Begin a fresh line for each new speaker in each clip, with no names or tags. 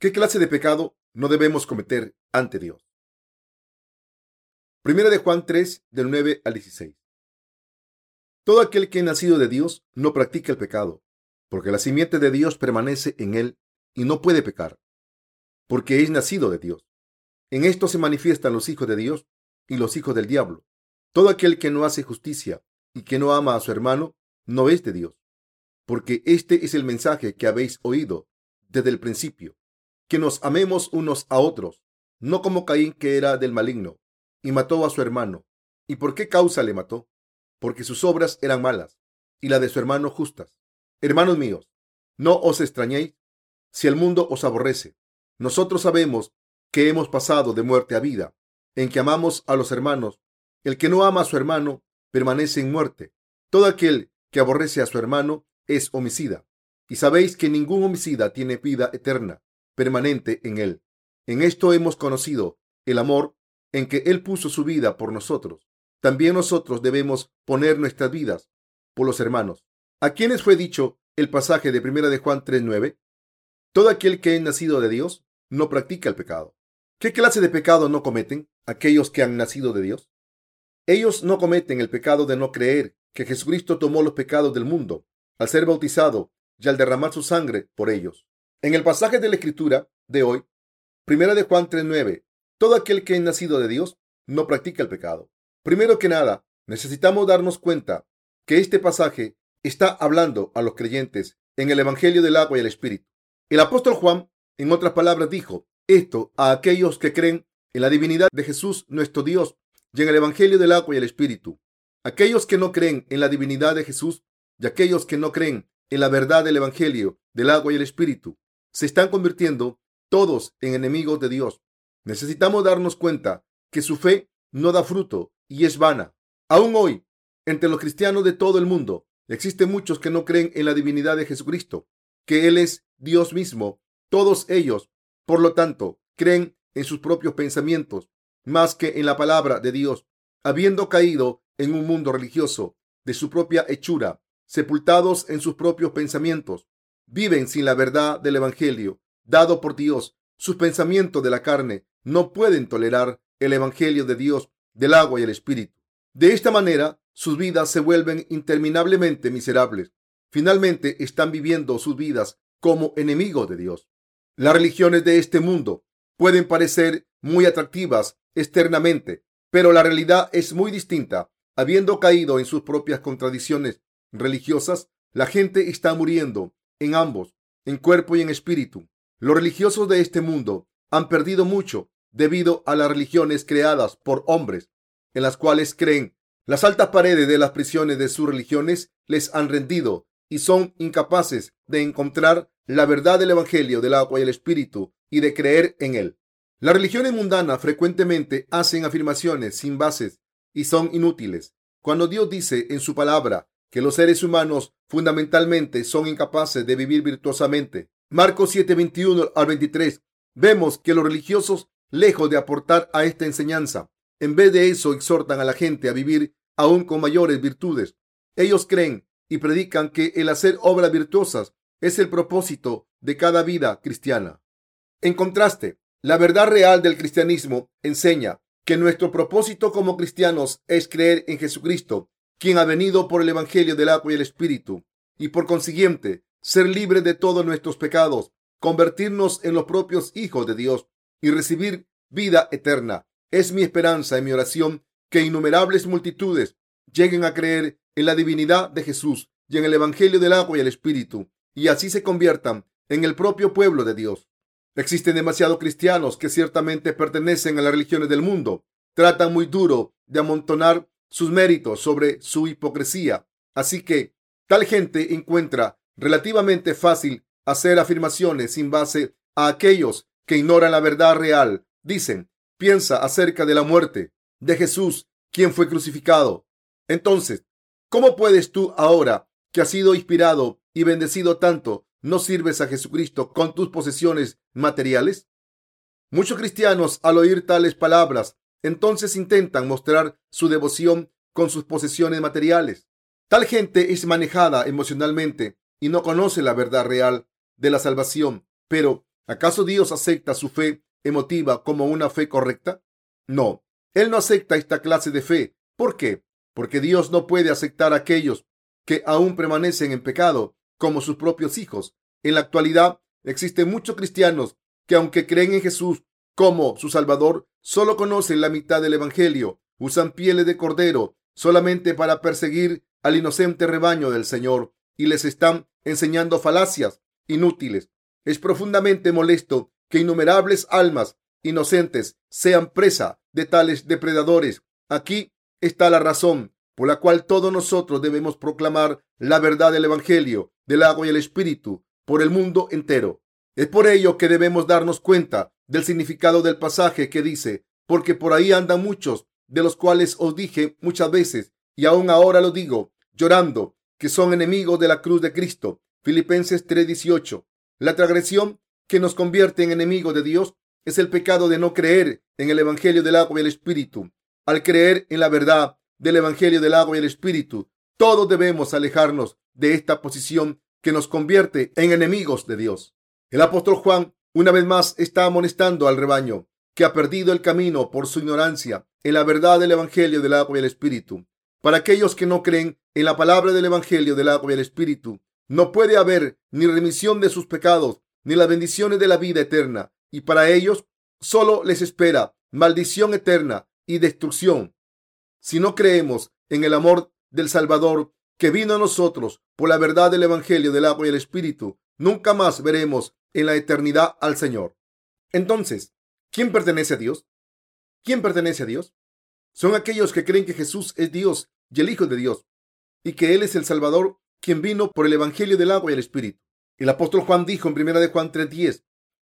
¿Qué clase de pecado no debemos cometer ante Dios? Primera de Juan 3, del 9 al 16. Todo aquel que ha nacido de Dios no practica el pecado, porque la simiente de Dios permanece en él y no puede pecar, porque es nacido de Dios. En esto se manifiestan los hijos de Dios y los hijos del diablo. Todo aquel que no hace justicia y que no ama a su hermano no es de Dios, porque este es el mensaje que habéis oído desde el principio, que nos amemos unos a otros, no como Caín que era del maligno y mató a su hermano. ¿Y por qué causa le mató? Porque sus obras eran malas y la de su hermano justas. Hermanos míos, no os extrañéis si el mundo os aborrece. Nosotros sabemos que hemos pasado de muerte a vida, en que amamos a los hermanos. El que no ama a su hermano permanece en muerte. Todo aquel que aborrece a su hermano es homicida. Y sabéis que ningún homicida tiene vida eterna, permanente en él. En esto hemos conocido el amor en que Él puso su vida por nosotros. También nosotros debemos poner nuestras vidas por los hermanos. ¿A quienes fue dicho el pasaje de 1 de Juan 3.9? Todo aquel que es nacido de Dios no practica el pecado. ¿Qué clase de pecado no cometen aquellos que han nacido de Dios? Ellos no cometen el pecado de no creer que Jesucristo tomó los pecados del mundo al ser bautizado y al derramar su sangre por ellos. En el pasaje de la Escritura de hoy, 1 de Juan 3.9, todo aquel que es nacido de Dios no practica el pecado. Primero que nada, necesitamos darnos cuenta que este pasaje está hablando a los creyentes en el Evangelio del agua y el Espíritu. El apóstol Juan, en otras palabras, dijo esto a aquellos que creen en la divinidad de Jesús nuestro Dios y en el Evangelio del agua y el Espíritu. Aquellos que no creen en la divinidad de Jesús y aquellos que no creen en la verdad del Evangelio del agua y el Espíritu se están convirtiendo todos en enemigos de Dios Necesitamos darnos cuenta que su fe no da fruto y es vana. Aún hoy, entre los cristianos de todo el mundo, existen muchos que no creen en la divinidad de Jesucristo, que Él es Dios mismo. Todos ellos, por lo tanto, creen en sus propios pensamientos más que en la palabra de Dios, habiendo caído en un mundo religioso de su propia hechura, sepultados en sus propios pensamientos, viven sin la verdad del Evangelio dado por Dios. Sus pensamientos de la carne no pueden tolerar el Evangelio de Dios del agua y el Espíritu. De esta manera, sus vidas se vuelven interminablemente miserables. Finalmente, están viviendo sus vidas como enemigos de Dios. Las religiones de este mundo pueden parecer muy atractivas externamente, pero la realidad es muy distinta. Habiendo caído en sus propias contradicciones religiosas, la gente está muriendo en ambos, en cuerpo y en espíritu. Los religiosos de este mundo han perdido mucho debido a las religiones creadas por hombres, en las cuales creen. Las altas paredes de las prisiones de sus religiones les han rendido y son incapaces de encontrar la verdad del Evangelio del agua y el Espíritu y de creer en él. Las religiones mundanas frecuentemente hacen afirmaciones sin bases y son inútiles. Cuando Dios dice en su palabra que los seres humanos fundamentalmente son incapaces de vivir virtuosamente, Marcos 7, 21 al 23, vemos que los religiosos lejos de aportar a esta enseñanza. En vez de eso, exhortan a la gente a vivir aún con mayores virtudes. Ellos creen y predican que el hacer obras virtuosas es el propósito de cada vida cristiana. En contraste, la verdad real del cristianismo enseña que nuestro propósito como cristianos es creer en Jesucristo, quien ha venido por el Evangelio del agua y el Espíritu, y por consiguiente ser libre de todos nuestros pecados, convertirnos en los propios hijos de Dios y recibir vida eterna. Es mi esperanza y mi oración que innumerables multitudes lleguen a creer en la divinidad de Jesús y en el Evangelio del agua y el Espíritu, y así se conviertan en el propio pueblo de Dios. Existen demasiados cristianos que ciertamente pertenecen a las religiones del mundo. Tratan muy duro de amontonar sus méritos sobre su hipocresía. Así que tal gente encuentra relativamente fácil hacer afirmaciones sin base a aquellos que ignoran la verdad real. Dicen, piensa acerca de la muerte de Jesús, quien fue crucificado. Entonces, ¿cómo puedes tú ahora, que has sido inspirado y bendecido tanto, no sirves a Jesucristo con tus posesiones materiales? Muchos cristianos, al oír tales palabras, entonces intentan mostrar su devoción con sus posesiones materiales. Tal gente es manejada emocionalmente y no conoce la verdad real de la salvación, pero ¿Acaso Dios acepta su fe emotiva como una fe correcta? No, Él no acepta esta clase de fe. ¿Por qué? Porque Dios no puede aceptar a aquellos que aún permanecen en pecado como sus propios hijos. En la actualidad existen muchos cristianos que aunque creen en Jesús como su Salvador, solo conocen la mitad del Evangelio, usan pieles de cordero solamente para perseguir al inocente rebaño del Señor y les están enseñando falacias inútiles. Es profundamente molesto que innumerables almas inocentes sean presa de tales depredadores. Aquí está la razón por la cual todos nosotros debemos proclamar la verdad del Evangelio, del agua y el Espíritu por el mundo entero. Es por ello que debemos darnos cuenta del significado del pasaje que dice, porque por ahí andan muchos, de los cuales os dije muchas veces, y aún ahora lo digo, llorando, que son enemigos de la cruz de Cristo. Filipenses 3:18. La transgresión que nos convierte en enemigos de Dios es el pecado de no creer en el Evangelio del agua y el Espíritu. Al creer en la verdad del Evangelio del agua y el Espíritu, todos debemos alejarnos de esta posición que nos convierte en enemigos de Dios. El apóstol Juan una vez más está amonestando al rebaño que ha perdido el camino por su ignorancia en la verdad del Evangelio del agua y el Espíritu. Para aquellos que no creen en la palabra del Evangelio del agua y el Espíritu, no puede haber ni remisión de sus pecados, ni las bendiciones de la vida eterna. Y para ellos solo les espera maldición eterna y destrucción. Si no creemos en el amor del Salvador que vino a nosotros por la verdad del Evangelio del agua y el Espíritu, nunca más veremos en la eternidad al Señor. Entonces, ¿quién pertenece a Dios? ¿Quién pertenece a Dios? Son aquellos que creen que Jesús es Dios y el Hijo de Dios, y que Él es el Salvador, quien vino por el Evangelio del agua y el Espíritu. El apóstol Juan dijo en 1 de Juan 3:10,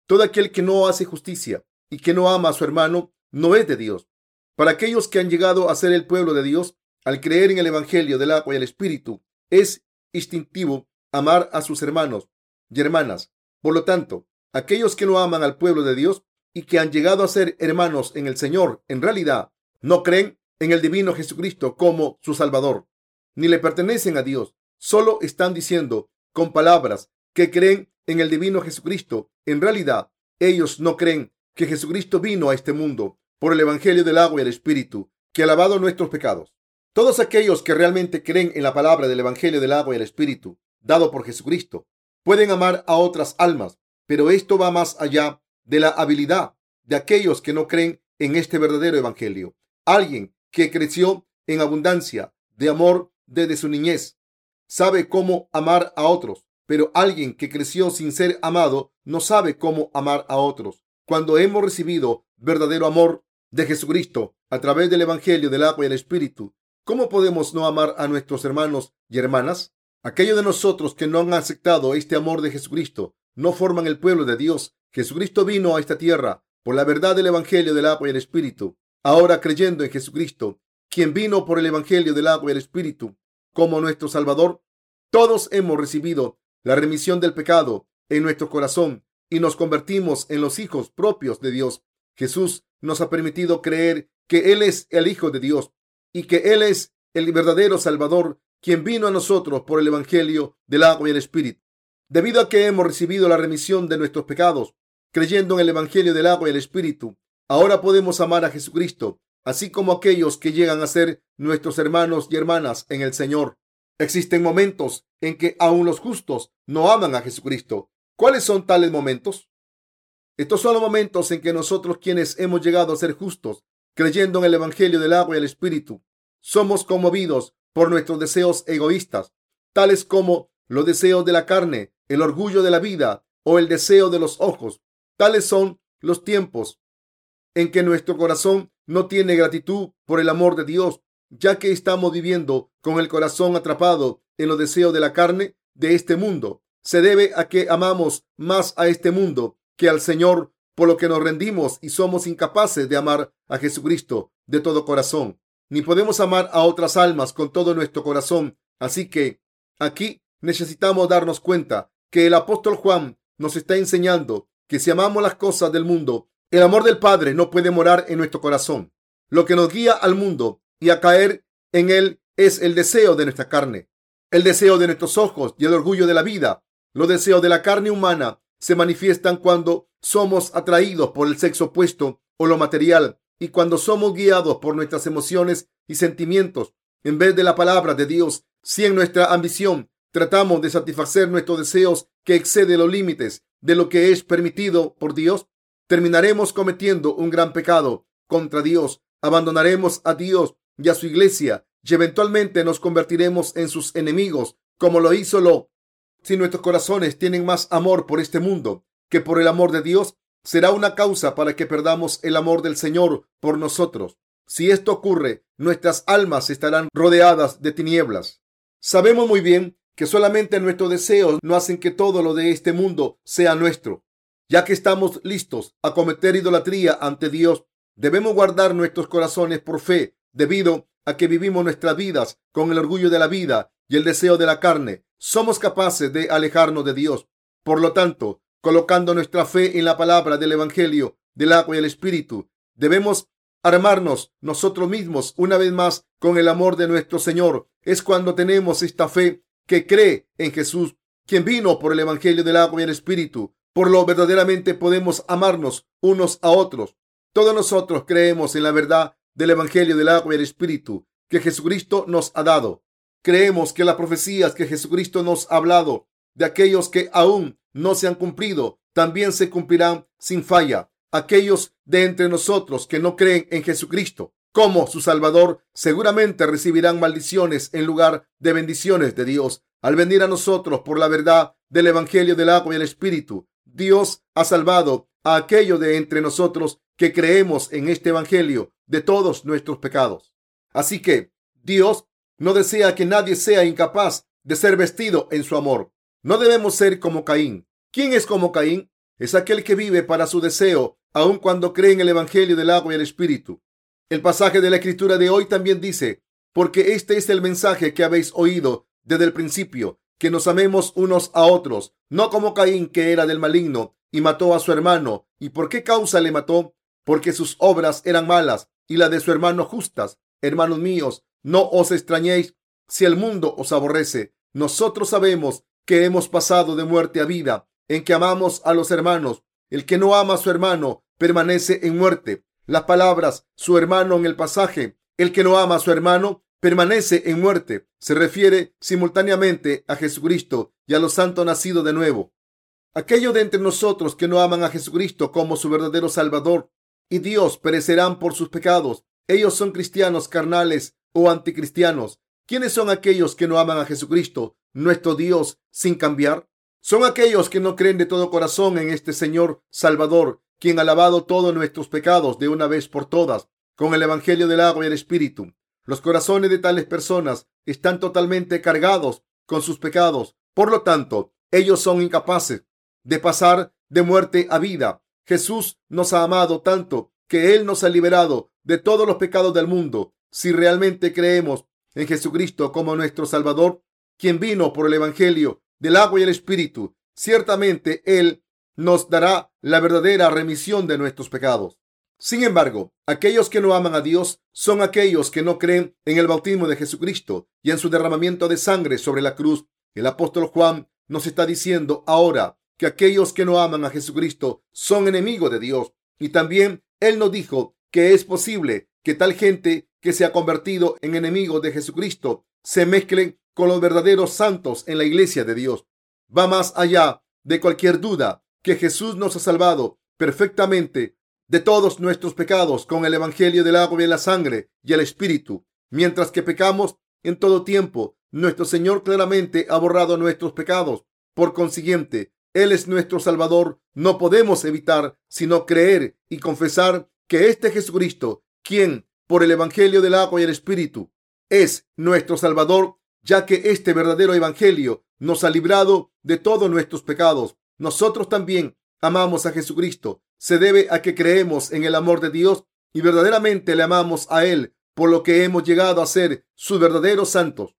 todo aquel que no hace justicia y que no ama a su hermano, no es de Dios. Para aquellos que han llegado a ser el pueblo de Dios, al creer en el Evangelio del agua y el Espíritu, es instintivo amar a sus hermanos y hermanas. Por lo tanto, aquellos que no aman al pueblo de Dios y que han llegado a ser hermanos en el Señor, en realidad no creen en el divino Jesucristo como su Salvador, ni le pertenecen a Dios. Solo están diciendo con palabras que creen en el divino Jesucristo. En realidad, ellos no creen que Jesucristo vino a este mundo por el Evangelio del agua y el Espíritu, que ha lavado nuestros pecados. Todos aquellos que realmente creen en la palabra del Evangelio del agua y el Espíritu, dado por Jesucristo, pueden amar a otras almas, pero esto va más allá de la habilidad de aquellos que no creen en este verdadero Evangelio. Alguien que creció en abundancia de amor desde su niñez sabe cómo amar a otros, pero alguien que creció sin ser amado no sabe cómo amar a otros. Cuando hemos recibido verdadero amor de Jesucristo a través del Evangelio del agua y el Espíritu, ¿Cómo podemos no amar a nuestros hermanos y hermanas? Aquellos de nosotros que no han aceptado este amor de Jesucristo no forman el pueblo de Dios. Jesucristo vino a esta tierra por la verdad del Evangelio del agua y el Espíritu. Ahora creyendo en Jesucristo, quien vino por el Evangelio del agua y el Espíritu como nuestro Salvador, todos hemos recibido la remisión del pecado en nuestro corazón y nos convertimos en los hijos propios de Dios. Jesús nos ha permitido creer que Él es el Hijo de Dios y que Él es el verdadero Salvador, quien vino a nosotros por el Evangelio del agua y el Espíritu. Debido a que hemos recibido la remisión de nuestros pecados, creyendo en el Evangelio del agua y el Espíritu, ahora podemos amar a Jesucristo, así como aquellos que llegan a ser nuestros hermanos y hermanas en el Señor. Existen momentos en que aún los justos no aman a Jesucristo. ¿Cuáles son tales momentos? Estos son los momentos en que nosotros quienes hemos llegado a ser justos creyendo en el Evangelio del agua y el Espíritu, somos conmovidos por nuestros deseos egoístas, tales como los deseos de la carne, el orgullo de la vida o el deseo de los ojos. Tales son los tiempos en que nuestro corazón no tiene gratitud por el amor de Dios, ya que estamos viviendo con el corazón atrapado en los deseos de la carne de este mundo. Se debe a que amamos más a este mundo que al Señor por lo que nos rendimos y somos incapaces de amar a Jesucristo de todo corazón, ni podemos amar a otras almas con todo nuestro corazón. Así que aquí necesitamos darnos cuenta que el apóstol Juan nos está enseñando que si amamos las cosas del mundo, el amor del Padre no puede morar en nuestro corazón. Lo que nos guía al mundo y a caer en él es el deseo de nuestra carne, el deseo de nuestros ojos y el orgullo de la vida. Los deseos de la carne humana se manifiestan cuando somos atraídos por el sexo opuesto o lo material y cuando somos guiados por nuestras emociones y sentimientos en vez de la palabra de Dios. Si en nuestra ambición tratamos de satisfacer nuestros deseos que exceden los límites de lo que es permitido por Dios, terminaremos cometiendo un gran pecado contra Dios. Abandonaremos a Dios y a su iglesia y eventualmente nos convertiremos en sus enemigos, como lo hizo Lo. Si nuestros corazones tienen más amor por este mundo que por el amor de Dios, será una causa para que perdamos el amor del Señor por nosotros. Si esto ocurre, nuestras almas estarán rodeadas de tinieblas. Sabemos muy bien que solamente nuestros deseos no hacen que todo lo de este mundo sea nuestro. Ya que estamos listos a cometer idolatría ante Dios, debemos guardar nuestros corazones por fe, debido a que vivimos nuestras vidas con el orgullo de la vida y el deseo de la carne. Somos capaces de alejarnos de Dios. Por lo tanto, colocando nuestra fe en la palabra del Evangelio, del agua y el Espíritu, debemos armarnos nosotros mismos una vez más con el amor de nuestro Señor. Es cuando tenemos esta fe que cree en Jesús, quien vino por el Evangelio del agua y el Espíritu. Por lo verdaderamente podemos amarnos unos a otros. Todos nosotros creemos en la verdad del Evangelio del agua y el Espíritu que Jesucristo nos ha dado. Creemos que las profecías que Jesucristo nos ha hablado de aquellos que aún no se han cumplido también se cumplirán sin falla aquellos de entre nosotros que no creen en Jesucristo como su Salvador seguramente recibirán maldiciones en lugar de bendiciones de Dios. Al venir a nosotros por la verdad del Evangelio del agua y el Espíritu, Dios ha salvado a aquellos de entre nosotros que creemos en este Evangelio de todos nuestros pecados. Así que Dios no desea que nadie sea incapaz de ser vestido en su amor. No debemos ser como Caín. ¿Quién es como Caín? Es aquel que vive para su deseo aun cuando cree en el Evangelio del agua y el Espíritu. El pasaje de la Escritura de hoy también dice, porque este es el mensaje que habéis oído desde el principio, que nos amemos unos a otros, no como Caín que era del maligno y mató a su hermano. ¿Y por qué causa le mató? Porque sus obras eran malas y las de su hermano justas. Hermanos míos, no os extrañéis si el mundo os aborrece. Nosotros sabemos que hemos pasado de muerte a vida, en que amamos a los hermanos. El que no ama a su hermano permanece en muerte. Las palabras su hermano en el pasaje, el que no ama a su hermano permanece en muerte, se refiere simultáneamente a Jesucristo y a los santos nacidos de nuevo. Aquellos de entre nosotros que no aman a Jesucristo como su verdadero Salvador y Dios perecerán por sus pecados. Ellos son cristianos carnales o anticristianos. ¿Quiénes son aquellos que no aman a Jesucristo, nuestro Dios, sin cambiar? Son aquellos que no creen de todo corazón en este Señor Salvador, quien ha lavado todos nuestros pecados de una vez por todas con el Evangelio del agua y el Espíritu. Los corazones de tales personas están totalmente cargados con sus pecados. Por lo tanto, ellos son incapaces de pasar de muerte a vida. Jesús nos ha amado tanto que Él nos ha liberado de todos los pecados del mundo. Si realmente creemos en Jesucristo como nuestro Salvador, quien vino por el Evangelio del agua y el Espíritu, ciertamente Él nos dará la verdadera remisión de nuestros pecados. Sin embargo, aquellos que no aman a Dios son aquellos que no creen en el bautismo de Jesucristo y en su derramamiento de sangre sobre la cruz. El apóstol Juan nos está diciendo ahora que aquellos que no aman a Jesucristo son enemigos de Dios. Y también Él nos dijo que es posible que tal gente que se ha convertido en enemigos de Jesucristo se mezclen con los verdaderos santos en la iglesia de Dios. Va más allá de cualquier duda que Jesús nos ha salvado perfectamente de todos nuestros pecados con el Evangelio del agua y la sangre y el Espíritu. Mientras que pecamos en todo tiempo, nuestro Señor claramente ha borrado nuestros pecados. Por consiguiente, Él es nuestro Salvador. No podemos evitar sino creer y confesar que este Jesucristo, quien por el Evangelio del agua y el Espíritu es nuestro Salvador, ya que este verdadero Evangelio nos ha librado de todos nuestros pecados. Nosotros también amamos a Jesucristo. Se debe a que creemos en el amor de Dios y verdaderamente le amamos a Él, por lo que hemos llegado a ser sus verdaderos santos.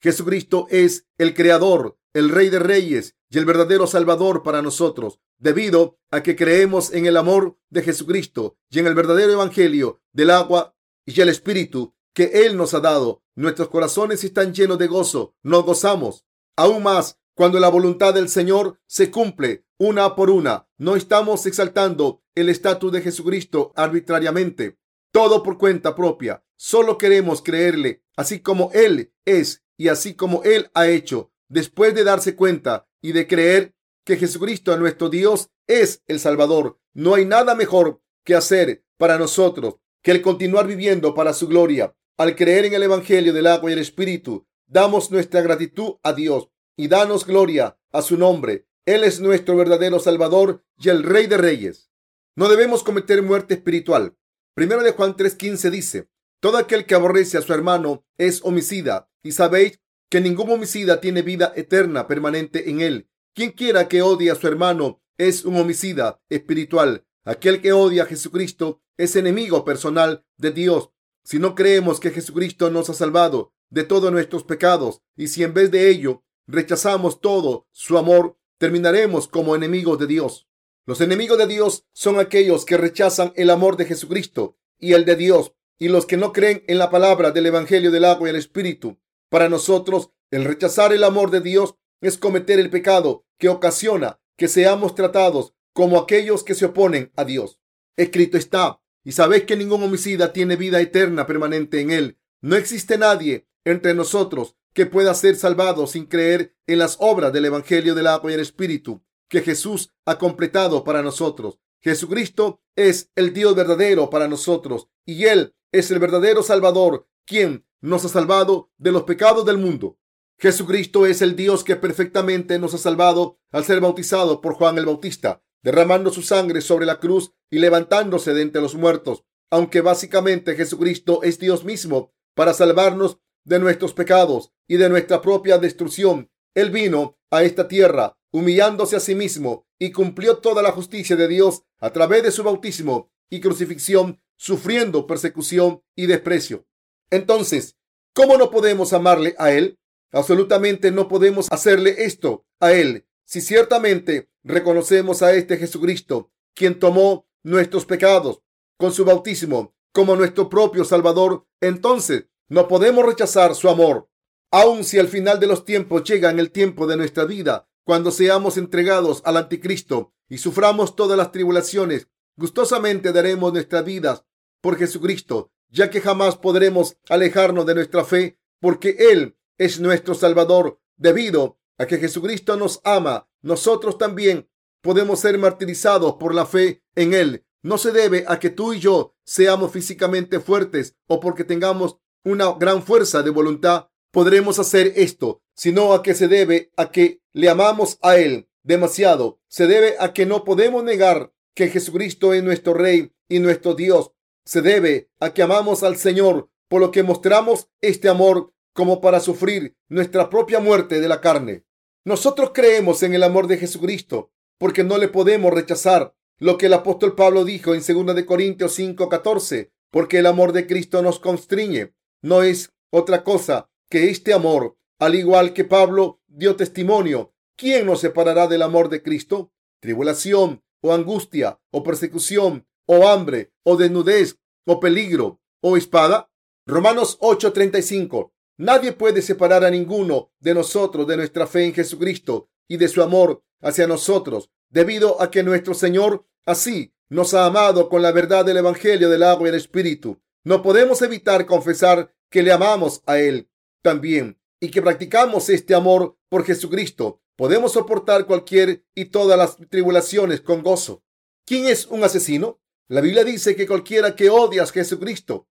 Jesucristo es el Creador, el Rey de Reyes y el verdadero Salvador para nosotros, debido a que creemos en el amor de Jesucristo y en el verdadero Evangelio del agua y el Espíritu que Él nos ha dado. Nuestros corazones están llenos de gozo. Nos gozamos aún más cuando la voluntad del Señor se cumple. una por una. No estamos exaltando el estatus de Jesucristo arbitrariamente, todo por cuenta propia. Solo queremos creerle, así como Él es y así como Él ha hecho, después de darse cuenta y de creer que Jesucristo, nuestro Dios, es el Salvador. No hay nada mejor que hacer para nosotros que el continuar viviendo para su gloria. Al creer en el Evangelio del agua y el Espíritu, damos nuestra gratitud a Dios y danos gloria a su nombre. Él es nuestro verdadero Salvador y el Rey de Reyes. No debemos cometer muerte espiritual. Primero de Juan 3:15 dice, todo aquel que aborrece a su hermano es homicida, y sabéis que ningún homicida tiene vida eterna permanente en él. Quien quiera que odie a su hermano es un homicida espiritual. Aquel que odia a Jesucristo es enemigo personal de Dios. Si no creemos que Jesucristo nos ha salvado de todos nuestros pecados y si en vez de ello rechazamos todo su amor, terminaremos como enemigos de Dios. Los enemigos de Dios son aquellos que rechazan el amor de Jesucristo y el de Dios y los que no creen en la palabra del Evangelio del agua y el Espíritu. Para nosotros, el rechazar el amor de Dios es cometer el pecado que ocasiona que seamos tratados como aquellos que se oponen a Dios. Escrito está, y sabéis que ningún homicida tiene vida eterna permanente en él. No existe nadie entre nosotros que pueda ser salvado sin creer en las obras del Evangelio del agua y el Espíritu que Jesús ha completado para nosotros. Jesucristo es el Dios verdadero para nosotros y Él es el verdadero Salvador, quien nos ha salvado de los pecados del mundo. Jesucristo es el Dios que perfectamente nos ha salvado al ser bautizado por Juan el Bautista derramando su sangre sobre la cruz y levantándose de entre los muertos. Aunque básicamente Jesucristo es Dios mismo para salvarnos de nuestros pecados y de nuestra propia destrucción, Él vino a esta tierra humillándose a sí mismo y cumplió toda la justicia de Dios a través de su bautismo y crucifixión, sufriendo persecución y desprecio. Entonces, ¿cómo no podemos amarle a Él? Absolutamente no podemos hacerle esto a Él si ciertamente reconocemos a este Jesucristo, quien tomó nuestros pecados con su bautismo como nuestro propio Salvador, entonces no podemos rechazar su amor. Aun si al final de los tiempos llega en el tiempo de nuestra vida, cuando seamos entregados al anticristo y suframos todas las tribulaciones, gustosamente daremos nuestras vidas por Jesucristo, ya que jamás podremos alejarnos de nuestra fe, porque Él es nuestro Salvador, debido a que Jesucristo nos ama, nosotros también podemos ser martirizados por la fe en Él. No se debe a que tú y yo seamos físicamente fuertes o porque tengamos una gran fuerza de voluntad podremos hacer esto, sino a que se debe a que le amamos a Él demasiado. Se debe a que no podemos negar que Jesucristo es nuestro Rey y nuestro Dios. Se debe a que amamos al Señor, por lo que mostramos este amor como para sufrir nuestra propia muerte de la carne. Nosotros creemos en el amor de Jesucristo porque no le podemos rechazar lo que el apóstol Pablo dijo en 2 de Corintios 5:14, porque el amor de Cristo nos constriñe. No es otra cosa que este amor, al igual que Pablo dio testimonio. ¿Quién nos separará del amor de Cristo? Tribulación o angustia o persecución o hambre o desnudez o peligro o espada. Romanos 8:35. Nadie puede separar a ninguno de nosotros de nuestra fe en Jesucristo y de su amor hacia nosotros, debido a que nuestro Señor así nos ha amado con la verdad del Evangelio del agua y el Espíritu. No podemos evitar confesar que le amamos a Él también y que practicamos este amor por Jesucristo. Podemos soportar cualquier y todas las tribulaciones con gozo. ¿Quién es un asesino? La Biblia dice que cualquiera que odia a Jesucristo,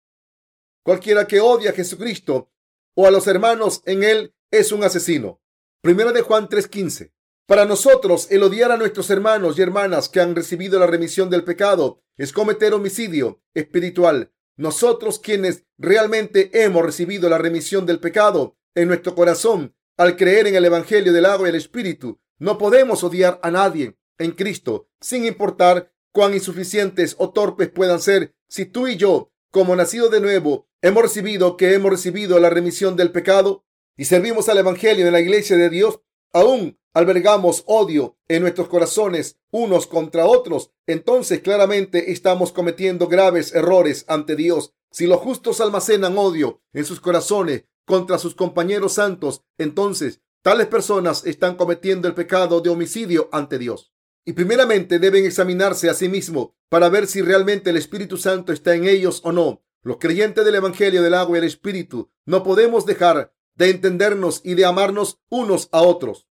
cualquiera que odia a Jesucristo o a los hermanos en él es un asesino. Primero de Juan 3:15. Para nosotros, el odiar a nuestros hermanos y hermanas que han recibido la remisión del pecado es cometer homicidio espiritual. Nosotros quienes realmente hemos recibido la remisión del pecado en nuestro corazón al creer en el Evangelio del agua y el Espíritu, no podemos odiar a nadie en Cristo, sin importar cuán insuficientes o torpes puedan ser. Si tú y yo, como nacido de nuevo, hemos recibido que hemos recibido la remisión del pecado y servimos al Evangelio de la iglesia de Dios, aún albergamos odio en nuestros corazones unos contra otros, entonces claramente estamos cometiendo graves errores ante Dios. Si los justos almacenan odio en sus corazones contra sus compañeros santos, entonces tales personas están cometiendo el pecado de homicidio ante Dios. y primeramente deben examinarse a sí mismos para ver si realmente el Espíritu Santo está en ellos o no. Los creyentes del Evangelio del agua y el Espíritu no podemos dejar de entendernos y de amarnos unos a otros.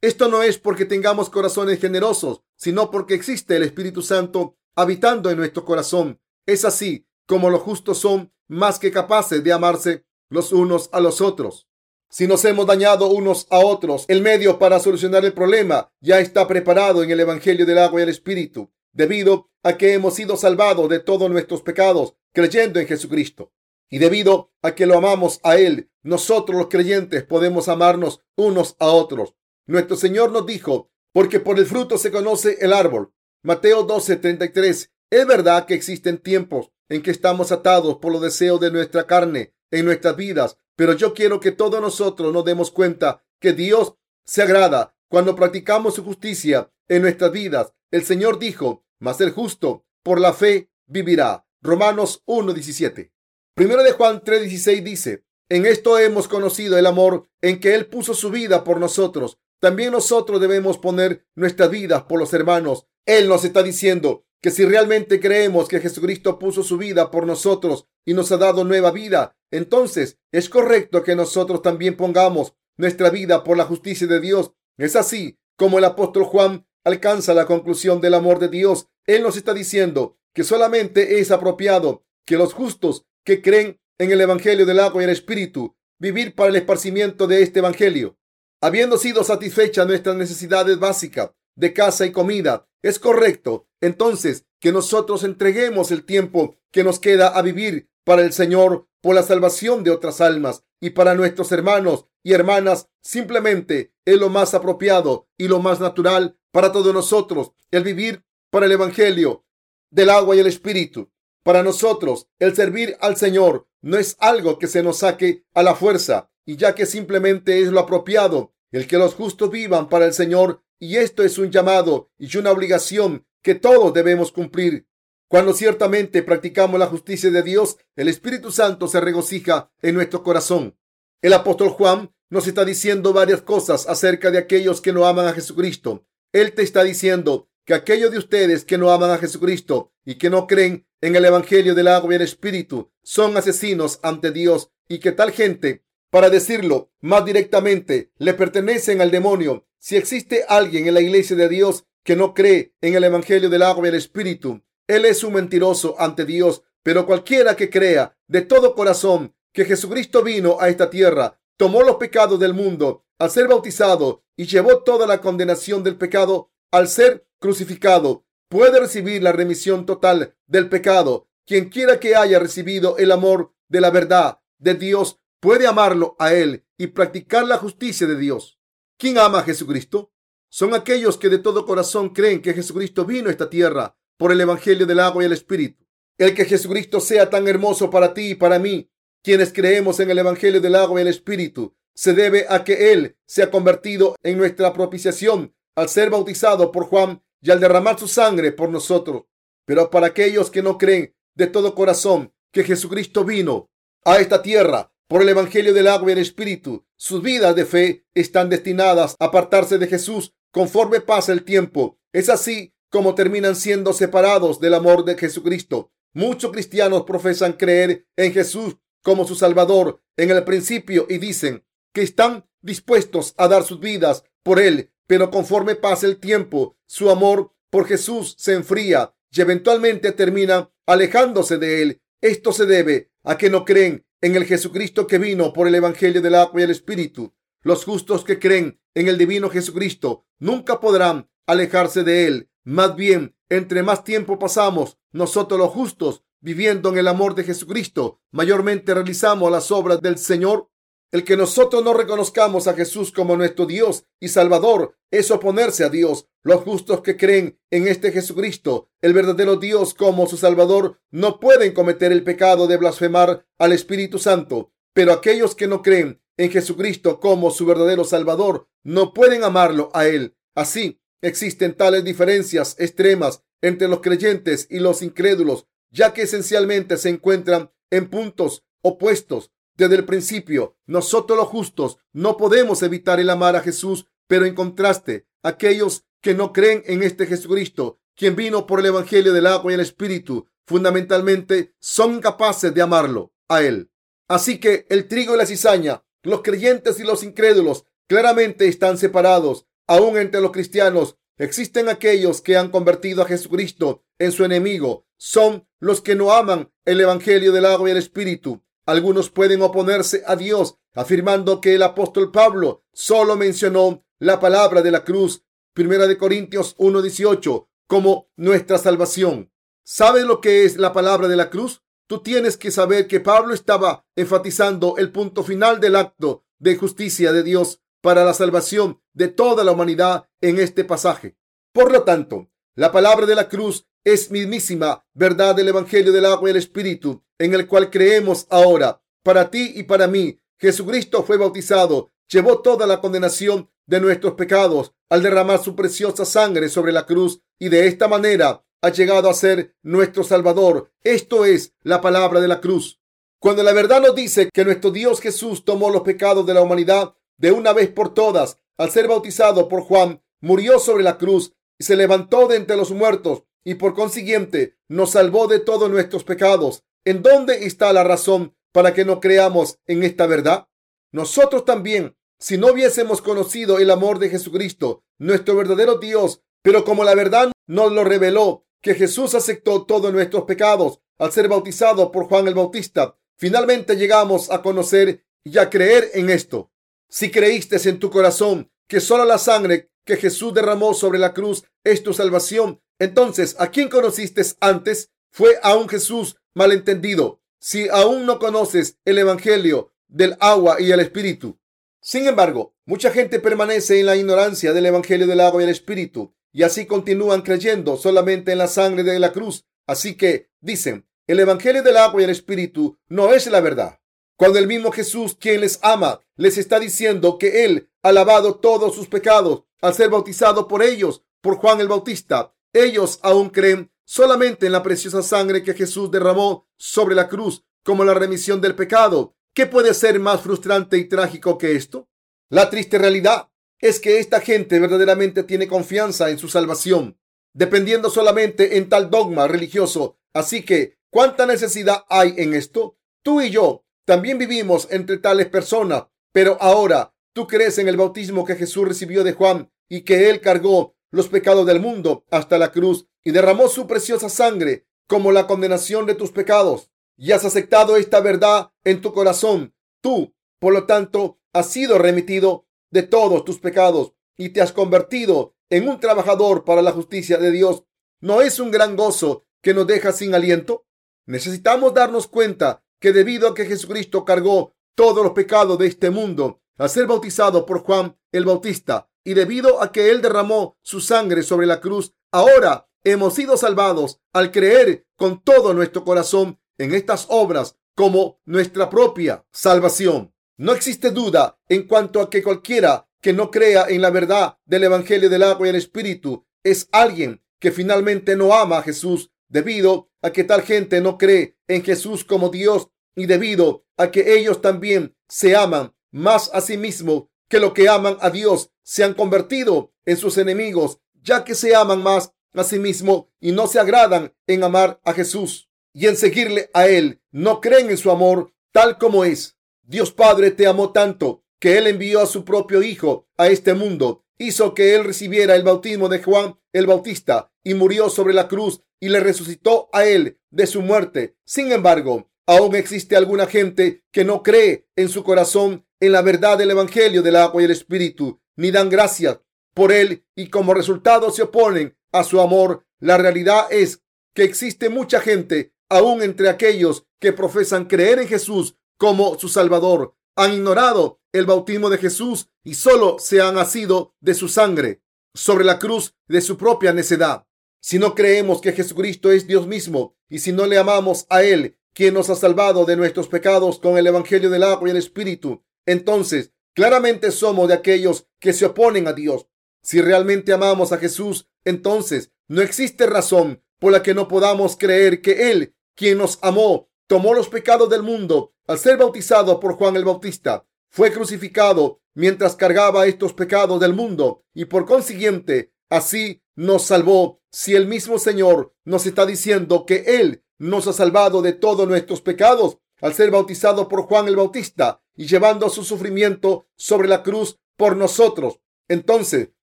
Esto no es porque tengamos corazones generosos, sino porque existe el Espíritu Santo habitando en nuestro corazón. Es así como los justos son más que capaces de amarse los unos a los otros. Si nos hemos dañado unos a otros, el medio para solucionar el problema ya está preparado en el Evangelio del agua y el Espíritu, debido a que hemos sido salvados de todos nuestros pecados creyendo en Jesucristo. Y debido a que lo amamos a Él, nosotros los creyentes podemos amarnos unos a otros. Nuestro Señor nos dijo, porque por el fruto se conoce el árbol. Mateo 12:33. Es verdad que existen tiempos en que estamos atados por los deseos de nuestra carne en nuestras vidas, pero yo quiero que todos nosotros nos demos cuenta que Dios se agrada cuando practicamos su justicia en nuestras vidas. El Señor dijo, mas el justo por la fe vivirá. Romanos 1:17. Primero de Juan 3:16 dice, en esto hemos conocido el amor en que Él puso su vida por nosotros. También nosotros debemos poner nuestras vidas por los hermanos. Él nos está diciendo que si realmente creemos que Jesucristo puso su vida por nosotros y nos ha dado nueva vida, entonces es correcto que nosotros también pongamos nuestra vida por la justicia de Dios. Es así como el apóstol Juan alcanza la conclusión del amor de Dios. Él nos está diciendo que solamente es apropiado que los justos que creen en el Evangelio del agua y el Espíritu vivir para el esparcimiento de este Evangelio. Habiendo sido satisfechas nuestras necesidades básicas de casa y comida, es correcto entonces que nosotros entreguemos el tiempo que nos queda a vivir para el Señor por la salvación de otras almas y para nuestros hermanos y hermanas. Simplemente es lo más apropiado y lo más natural para todos nosotros el vivir para el Evangelio del agua y el Espíritu. Para nosotros, el servir al Señor no es algo que se nos saque a la fuerza, y ya que simplemente es lo apropiado, el que los justos vivan para el Señor, y esto es un llamado y una obligación que todos debemos cumplir. Cuando ciertamente practicamos la justicia de Dios, el Espíritu Santo se regocija en nuestro corazón. El apóstol Juan nos está diciendo varias cosas acerca de aquellos que no aman a Jesucristo. Él te está diciendo que aquellos de ustedes que no aman a Jesucristo y que no creen en el Evangelio del agua y el Espíritu son asesinos ante Dios y que tal gente, para decirlo más directamente, le pertenecen al demonio. Si existe alguien en la iglesia de Dios que no cree en el Evangelio del agua y el Espíritu, él es un mentiroso ante Dios. Pero cualquiera que crea de todo corazón que Jesucristo vino a esta tierra, tomó los pecados del mundo al ser bautizado y llevó toda la condenación del pecado al ser crucificado puede recibir la remisión total del pecado. Quien quiera que haya recibido el amor de la verdad de Dios puede amarlo a Él y practicar la justicia de Dios. ¿Quién ama a Jesucristo? Son aquellos que de todo corazón creen que Jesucristo vino a esta tierra por el Evangelio del agua y el Espíritu. El que Jesucristo sea tan hermoso para ti y para mí, quienes creemos en el Evangelio del agua y el Espíritu, se debe a que Él se ha convertido en nuestra propiciación al ser bautizado por Juan y al derramar su sangre por nosotros. Pero para aquellos que no creen de todo corazón que Jesucristo vino a esta tierra por el Evangelio del agua y el Espíritu, sus vidas de fe están destinadas a apartarse de Jesús conforme pasa el tiempo. Es así como terminan siendo separados del amor de Jesucristo. Muchos cristianos profesan creer en Jesús como su Salvador en el principio y dicen que están dispuestos a dar sus vidas por Él pero conforme pasa el tiempo, su amor por Jesús se enfría y eventualmente termina alejándose de él. Esto se debe a que no creen en el Jesucristo que vino por el Evangelio del agua y el Espíritu. Los justos que creen en el divino Jesucristo nunca podrán alejarse de él. Más bien, entre más tiempo pasamos nosotros los justos viviendo en el amor de Jesucristo, mayormente realizamos las obras del Señor el que nosotros no reconozcamos a Jesús como nuestro Dios y Salvador es oponerse a Dios. Los justos que creen en este Jesucristo, el verdadero Dios como su Salvador, no pueden cometer el pecado de blasfemar al Espíritu Santo. Pero aquellos que no creen en Jesucristo como su verdadero Salvador no pueden amarlo a Él. Así, existen tales diferencias extremas entre los creyentes y los incrédulos, ya que esencialmente se encuentran en puntos opuestos. Desde el principio, nosotros los justos no podemos evitar el amar a Jesús, pero en contraste, aquellos que no creen en este Jesucristo, quien vino por el Evangelio del agua y el Espíritu, fundamentalmente son incapaces de amarlo a Él. Así que el trigo y la cizaña, los creyentes y los incrédulos, claramente están separados. Aún entre los cristianos existen aquellos que han convertido a Jesucristo en su enemigo. Son los que no aman el Evangelio del agua y el Espíritu. Algunos pueden oponerse a Dios afirmando que el apóstol Pablo solo mencionó la palabra de la cruz, primera de Corintios 1:18, como nuestra salvación. ¿Sabes lo que es la palabra de la cruz? Tú tienes que saber que Pablo estaba enfatizando el punto final del acto de justicia de Dios para la salvación de toda la humanidad en este pasaje. Por lo tanto, la palabra de la cruz es mismísima verdad del Evangelio del agua y el Espíritu, en el cual creemos ahora. Para ti y para mí, Jesucristo fue bautizado, llevó toda la condenación de nuestros pecados al derramar su preciosa sangre sobre la cruz y de esta manera ha llegado a ser nuestro Salvador. Esto es la palabra de la cruz. Cuando la verdad nos dice que nuestro Dios Jesús tomó los pecados de la humanidad de una vez por todas al ser bautizado por Juan, murió sobre la cruz y se levantó de entre los muertos y por consiguiente nos salvó de todos nuestros pecados. ¿En dónde está la razón para que no creamos en esta verdad? Nosotros también, si no hubiésemos conocido el amor de Jesucristo, nuestro verdadero Dios, pero como la verdad nos lo reveló, que Jesús aceptó todos nuestros pecados al ser bautizado por Juan el Bautista, finalmente llegamos a conocer y a creer en esto. Si creíste en tu corazón que solo la sangre que Jesús derramó sobre la cruz es tu salvación, entonces a quien conociste antes fue a un Jesús malentendido. Si aún no conoces el Evangelio del agua y el Espíritu. Sin embargo, mucha gente permanece en la ignorancia del Evangelio del agua y el Espíritu y así continúan creyendo solamente en la sangre de la cruz. Así que dicen, el Evangelio del agua y el Espíritu no es la verdad. Cuando el mismo Jesús, quien les ama, les está diciendo que Él ha lavado todos sus pecados al ser bautizado por ellos, por Juan el Bautista, ellos aún creen solamente en la preciosa sangre que Jesús derramó sobre la cruz como la remisión del pecado. ¿Qué puede ser más frustrante y trágico que esto? La triste realidad es que esta gente verdaderamente tiene confianza en su salvación, dependiendo solamente en tal dogma religioso. Así que, ¿cuánta necesidad hay en esto? Tú y yo también vivimos entre tales personas, pero ahora tú crees en el bautismo que Jesús recibió de Juan y que él cargó los pecados del mundo hasta la cruz y derramó su preciosa sangre como la condenación de tus pecados. Y has aceptado esta verdad en tu corazón. Tú, por lo tanto, has sido remitido de todos tus pecados y te has convertido en un trabajador para la justicia de Dios. ¿No es un gran gozo que nos deja sin aliento? Necesitamos darnos cuenta que debido a que Jesucristo cargó todos los pecados de este mundo al ser bautizado por Juan el Bautista y debido a que él derramó su sangre sobre la cruz, ahora hemos sido salvados al creer con todo nuestro corazón en estas obras como nuestra propia salvación. No existe duda en cuanto a que cualquiera que no crea en la verdad del Evangelio del agua y el Espíritu es alguien que finalmente no ama a Jesús debido a que tal gente no cree en Jesús como Dios y debido a que ellos también se aman más a sí mismos que lo que aman a Dios, se han convertido en sus enemigos, ya que se aman más a sí mismos y no se agradan en amar a Jesús y en seguirle a Él. No creen en su amor tal como es. Dios Padre te amó tanto que Él envió a su propio Hijo a este mundo, hizo que Él recibiera el bautismo de Juan el Bautista y murió sobre la cruz y le resucitó a Él de su muerte. Sin embargo, aún existe alguna gente que no cree en su corazón en la verdad del Evangelio del agua y el Espíritu, ni dan gracias por Él y como resultado se oponen a su amor. La realidad es que existe mucha gente, aún entre aquellos que profesan creer en Jesús como su Salvador. Han ignorado el bautismo de Jesús y solo se han asido de su sangre sobre la cruz de su propia necedad. Si no creemos que Jesucristo es Dios mismo y si no le amamos a Él, quien nos ha salvado de nuestros pecados con el Evangelio del agua y el Espíritu, entonces claramente somos de aquellos que se oponen a Dios. Si realmente amamos a Jesús, entonces no existe razón por la que no podamos creer que Él, quien nos amó, tomó los pecados del mundo al ser bautizado por Juan el Bautista. Fue crucificado mientras cargaba estos pecados del mundo y por consiguiente así nos salvó. Si el mismo Señor nos está diciendo que Él nos ha salvado de todos nuestros pecados al ser bautizado por Juan el Bautista y llevando su sufrimiento sobre la cruz por nosotros, entonces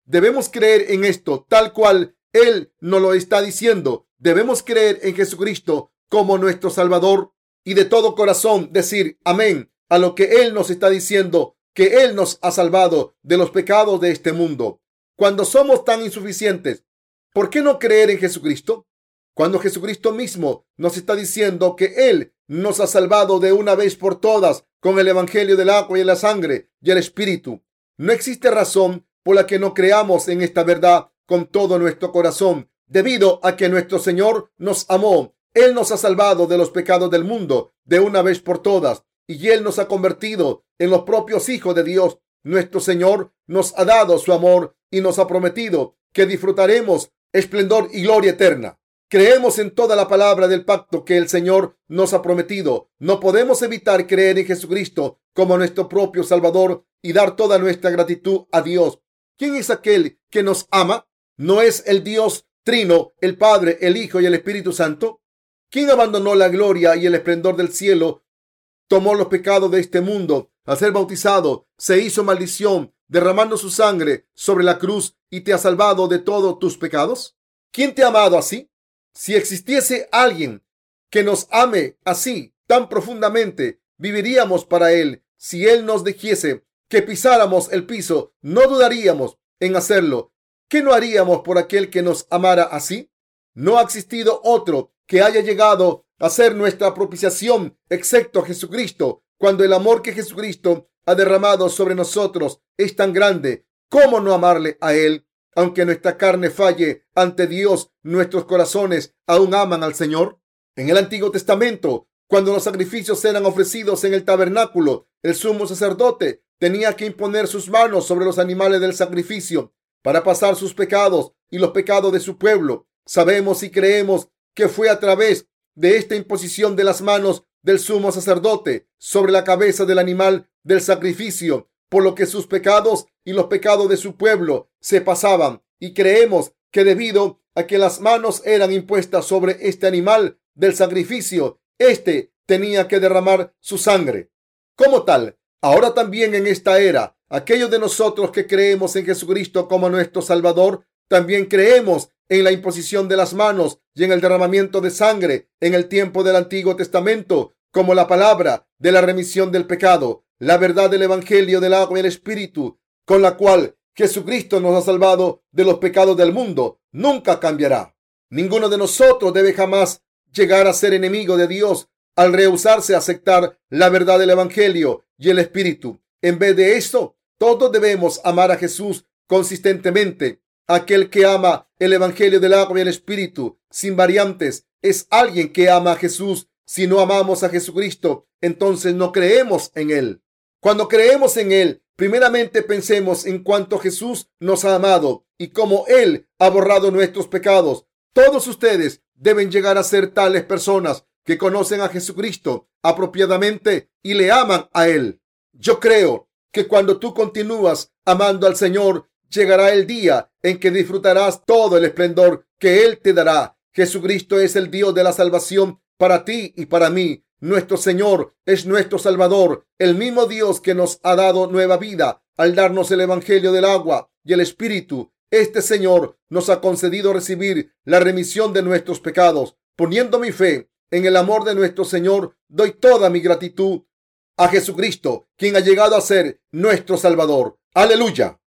debemos creer en esto tal cual Él nos lo está diciendo. Debemos creer en Jesucristo como nuestro Salvador y de todo corazón decir amén a lo que Él nos está diciendo, que Él nos ha salvado de los pecados de este mundo. Cuando somos tan insuficientes, ¿por qué no creer en Jesucristo? Cuando Jesucristo mismo nos está diciendo que Él nos ha salvado de una vez por todas con el Evangelio del agua y la sangre y el Espíritu. No existe razón por la que no creamos en esta verdad con todo nuestro corazón, debido a que nuestro Señor nos amó. Él nos ha salvado de los pecados del mundo de una vez por todas y Él nos ha convertido en los propios hijos de Dios. Nuestro Señor nos ha dado su amor y nos ha prometido que disfrutaremos esplendor y gloria eterna. Creemos en toda la palabra del pacto que el Señor nos ha prometido. No podemos evitar creer en Jesucristo como nuestro propio Salvador y dar toda nuestra gratitud a Dios. ¿Quién es aquel que nos ama? ¿No es el Dios Trino, el Padre, el Hijo y el Espíritu Santo? ¿Quién abandonó la gloria y el esplendor del cielo? Tomó los pecados de este mundo al ser bautizado, se hizo maldición, derramando su sangre sobre la cruz y te ha salvado de todos tus pecados. ¿Quién te ha amado así? Si existiese alguien que nos ame así tan profundamente, viviríamos para él. Si él nos dijese que pisáramos el piso, no dudaríamos en hacerlo. ¿Qué no haríamos por aquel que nos amara así? No ha existido otro que haya llegado a ser nuestra propiciación, excepto Jesucristo. Cuando el amor que Jesucristo ha derramado sobre nosotros es tan grande, ¿cómo no amarle a Él? Aunque nuestra carne falle ante Dios, nuestros corazones aún aman al Señor. En el Antiguo Testamento, cuando los sacrificios eran ofrecidos en el tabernáculo, el sumo sacerdote tenía que imponer sus manos sobre los animales del sacrificio para pasar sus pecados y los pecados de su pueblo. Sabemos y creemos que fue a través de esta imposición de las manos del sumo sacerdote sobre la cabeza del animal del sacrificio, por lo que sus pecados y los pecados de su pueblo se pasaban. Y creemos que debido a que las manos eran impuestas sobre este animal del sacrificio, éste tenía que derramar su sangre. Como tal, ahora también en esta era, aquellos de nosotros que creemos en Jesucristo como nuestro Salvador, también creemos en la imposición de las manos y en el derramamiento de sangre en el tiempo del Antiguo Testamento, como la palabra de la remisión del pecado, la verdad del Evangelio del agua y el Espíritu, con la cual Jesucristo nos ha salvado de los pecados del mundo, nunca cambiará. Ninguno de nosotros debe jamás llegar a ser enemigo de Dios al rehusarse a aceptar la verdad del Evangelio y el Espíritu. En vez de eso, todos debemos amar a Jesús consistentemente Aquel que ama el Evangelio del agua y el Espíritu sin variantes es alguien que ama a Jesús. Si no amamos a Jesucristo, entonces no creemos en Él. Cuando creemos en Él, primeramente pensemos en cuánto Jesús nos ha amado y cómo Él ha borrado nuestros pecados. Todos ustedes deben llegar a ser tales personas que conocen a Jesucristo apropiadamente y le aman a Él. Yo creo que cuando tú continúas amando al Señor llegará el día en que disfrutarás todo el esplendor que Él te dará. Jesucristo es el Dios de la salvación para ti y para mí. Nuestro Señor es nuestro Salvador, el mismo Dios que nos ha dado nueva vida al darnos el Evangelio del agua y el Espíritu. Este Señor nos ha concedido recibir la remisión de nuestros pecados. Poniendo mi fe en el amor de nuestro Señor, doy toda mi gratitud a Jesucristo, quien ha llegado a ser nuestro Salvador. Aleluya.